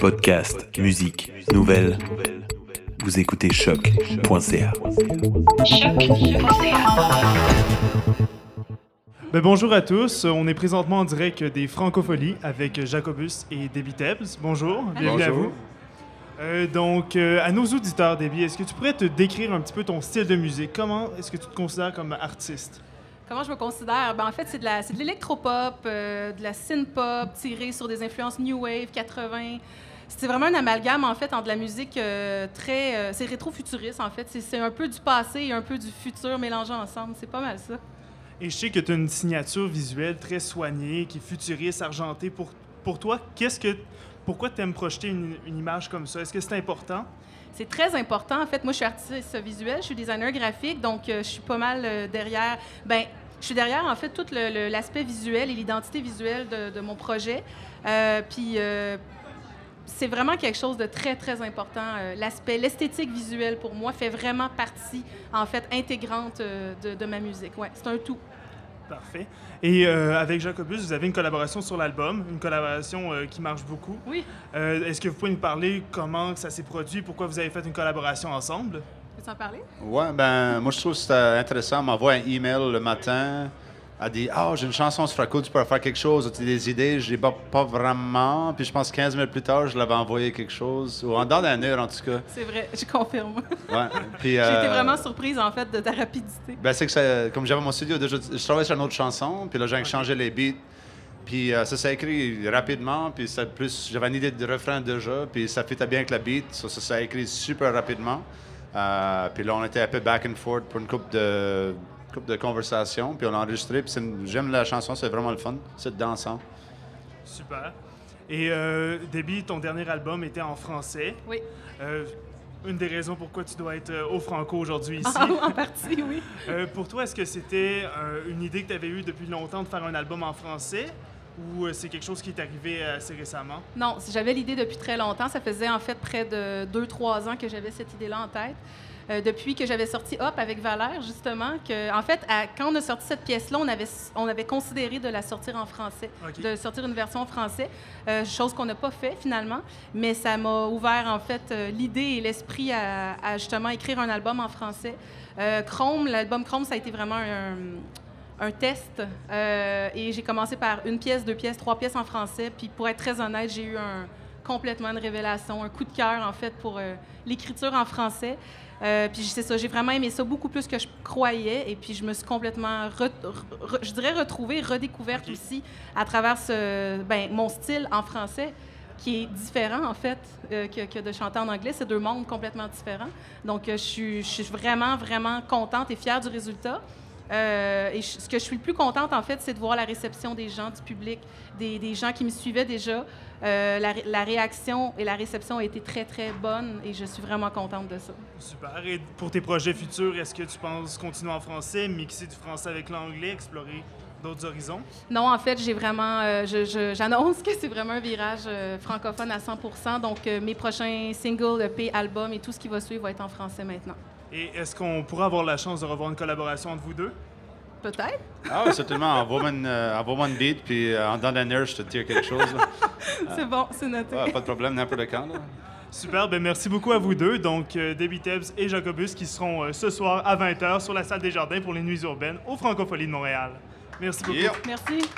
Podcast, musique, nouvelles. Vous écoutez choc.ca. Ben, bonjour à tous, on est présentement en direct des Francopholies avec Jacobus et Debbie Tebbs. Bonjour, bienvenue à vous. Euh, donc, euh, à nos auditeurs, Debbie, est-ce que tu pourrais te décrire un petit peu ton style de musique? Comment est-ce que tu te considères comme artiste? Comment je me considère? Ben, en fait, c'est de l'électropop, euh, de la synth-pop tirée sur des influences New Wave, 80. C'est vraiment un amalgame, en fait, entre de la musique euh, très... euh, c'est rétro-futuriste, en fait. C'est- un peu du passé et un peu du futur mélangés ensemble. C'est pas mal ça. Et je sais que tu as une signature visuelle très soignée, qui est futuriste, argentée. Pour, pour toi, qu'est-ce que... Pourquoi tu aimes projeter une, une image comme ça? Est-ce que c'est important? C'est très important. En fait, moi, je suis artiste visuel, je suis designer graphique, donc euh, je suis pas mal euh, derrière. Ben, je suis derrière, en fait, tout l'aspect visuel et l'identité visuelle de, de mon projet. Euh, puis, euh, c'est vraiment quelque chose de très, très important. Euh, L'aspect, l'esthétique visuelle, pour moi, fait vraiment partie, en fait, intégrante de, de ma musique. Ouais, c'est un tout. Parfait. Et euh, avec Jacobus, vous avez une collaboration sur l'album, une collaboration euh, qui marche beaucoup. Oui. Euh, Est-ce que vous pouvez nous parler comment ça s'est produit, pourquoi vous avez fait une collaboration ensemble? Peux-tu en parler? Ouais, ben, moi, je trouve que c'était intéressant. Elle m'envoie un email le matin. Elle dit Ah, j'ai une chanson sur Fraco, tu peux faire quelque chose, as-tu des idées Je dis pas, pas vraiment. Puis je pense 15 minutes plus tard, je l'avais envoyé quelque chose. Ou en dans d'un heure, en tout cas. C'est vrai, je confirme. Ouais. Puis, J'ai été euh, vraiment surprise, en fait, de ta rapidité. Ben, c'est que ça, comme j'avais mon studio, déjà, je travaillais sur une autre chanson, puis là, j'ai changé les beats. Puis euh, ça s'est écrit rapidement, puis ça, plus, j'avais une idée de refrain déjà, puis ça fitait bien avec la beat, ça s'est écrit super rapidement. Euh, puis là, on était un peu back and forth pour une couple de, couple de conversations, puis on a enregistré, puis j'aime la chanson, c'est vraiment le fun, c'est dansant. Super. Et euh, Debbie, ton dernier album était en français. Oui. Euh, une des raisons pourquoi tu dois être euh, au Franco aujourd'hui ici. Ah, en partie, oui. Euh, pour toi, est-ce que c'était euh, une idée que tu avais eue depuis longtemps de faire un album en français? Ou euh, c'est quelque chose qui est arrivé euh, assez récemment? Non, j'avais l'idée depuis très longtemps. Ça faisait en fait près de 2-3 ans que j'avais cette idée-là en tête. Euh, depuis que j'avais sorti Hop avec Valère, justement, que, en fait, à- quand on a sorti cette pièce-là, on avait, on avait considéré de la sortir en français, de sortir une version en français, euh, chose qu'on n'a pas fait finalement, mais ça m'a ouvert en fait euh, l'idée et l'esprit à, à, justement écrire un album en français. Chrome, l'album Chrome, ça a été vraiment un, un test. Euh, et j'ai commencé par une pièce, deux pièces, trois pièces en français. Puis pour être très honnête, j'ai eu un, complètement une révélation, un coup de cœur en fait pour euh, l'écriture en français. Euh, puis c'est ça, j'ai vraiment aimé ça beaucoup plus que je croyais. Et puis je me suis complètement, re- re- je dirais retrouvée, redécouverte aussi à travers ce, ben, mon style en français qui est différent en fait euh, que, que de chanter en anglais. C'est deux mondes complètement différents. Donc je suis, je suis vraiment, vraiment contente et fière du résultat. Euh, et je- ce que je suis le plus contente, en fait, c'est de voir la réception des gens, du public, des, des gens qui me suivaient déjà. Euh, la, ré- la réaction et la réception a été très, très bonne et je suis vraiment contente de ça. Super. Et pour tes projets futurs, est-ce que tu penses continuer en français, mixer du français avec l'anglais, explorer d'autres horizons? Non, en fait, j'ai vraiment, euh, j'annonce que c'est vraiment un virage euh, francophone à 100% Donc, mes prochains singles, EP, albums et tout ce qui va suivre va être en français maintenant. Et est-ce qu'on pourra avoir la chance de revoir une collaboration entre vous deux? Peut-être? Ah, oui, certainement, envoie-moi une, euh, envoie-moi une beat, puis euh, en dans d'un heure, je te tire quelque chose. C'est bon, c'est noté. Ouais, pas de problème, n'importe quand. là. Super, ben merci beaucoup à vous deux, donc euh, Debbie Tebbs et Jacobus qui seront euh, ce soir à 20h sur la salle des jardins pour les nuits urbaines au Francophonie de Montréal. Merci beaucoup. Yeah. Merci.